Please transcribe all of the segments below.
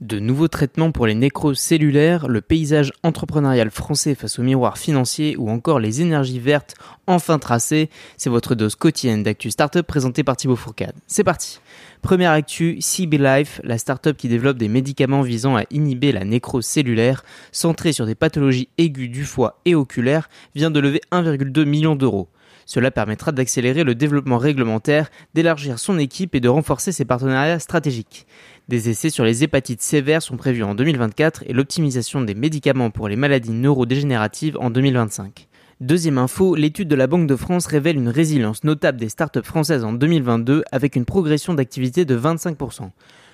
De nouveaux traitements pour les nécroses cellulaires, le paysage entrepreneurial français face au miroir financier ou encore les énergies vertes enfin tracées, c'est votre dose quotidienne d'actu startup présentée par Thibaut Fourcade. C'est parti Première actu, CB Life, la startup qui développe des médicaments visant à inhiber la nécrose cellulaire, centrée sur des pathologies aiguës du foie et oculaire, vient de lever 1,2 million d'euros. Cela permettra d'accélérer le développement réglementaire, d'élargir son équipe et de renforcer ses partenariats stratégiques. Des essais sur les hépatites sévères sont prévus en 2024 et l'optimisation des médicaments pour les maladies neurodégénératives en 2025. Deuxième info, l'étude de la Banque de France révèle une résilience notable des startups françaises en 2022 avec une progression d'activité de 25%.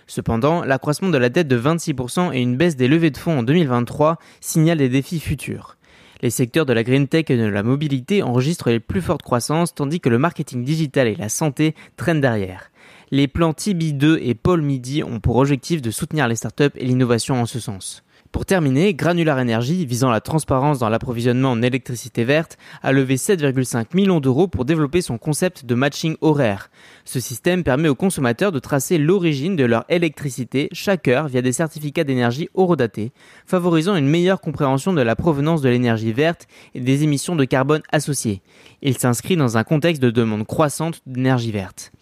Cependant, l'accroissement de la dette de 26% et une baisse des levées de fonds en 2023 signalent des défis futurs. Les secteurs de la green tech et de la mobilité enregistrent les plus fortes croissances tandis que le marketing digital et la santé traînent derrière. Les plans TB2 et Paul Midi ont pour objectif de soutenir les startups et l'innovation en ce sens. Pour terminer, Granular Energy, visant la transparence dans l'approvisionnement en électricité verte, a levé 7,5 millions d'euros pour développer son concept de matching horaire. Ce système permet aux consommateurs de tracer l'origine de leur électricité chaque heure via des certificats d'énergie horodatés, favorisant une meilleure compréhension de la provenance de l'énergie verte et des émissions de carbone associées. Il s'inscrit dans un contexte de demande croissante d'énergie verte.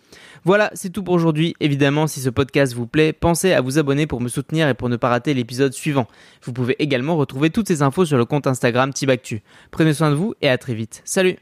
Voilà, c'est tout pour aujourd'hui. Évidemment, si ce podcast vous plaît, pensez à vous abonner pour me soutenir et pour ne pas rater l'épisode suivant. Vous pouvez également retrouver toutes ces infos sur le compte Instagram Tibactu. Prenez soin de vous et à très vite. Salut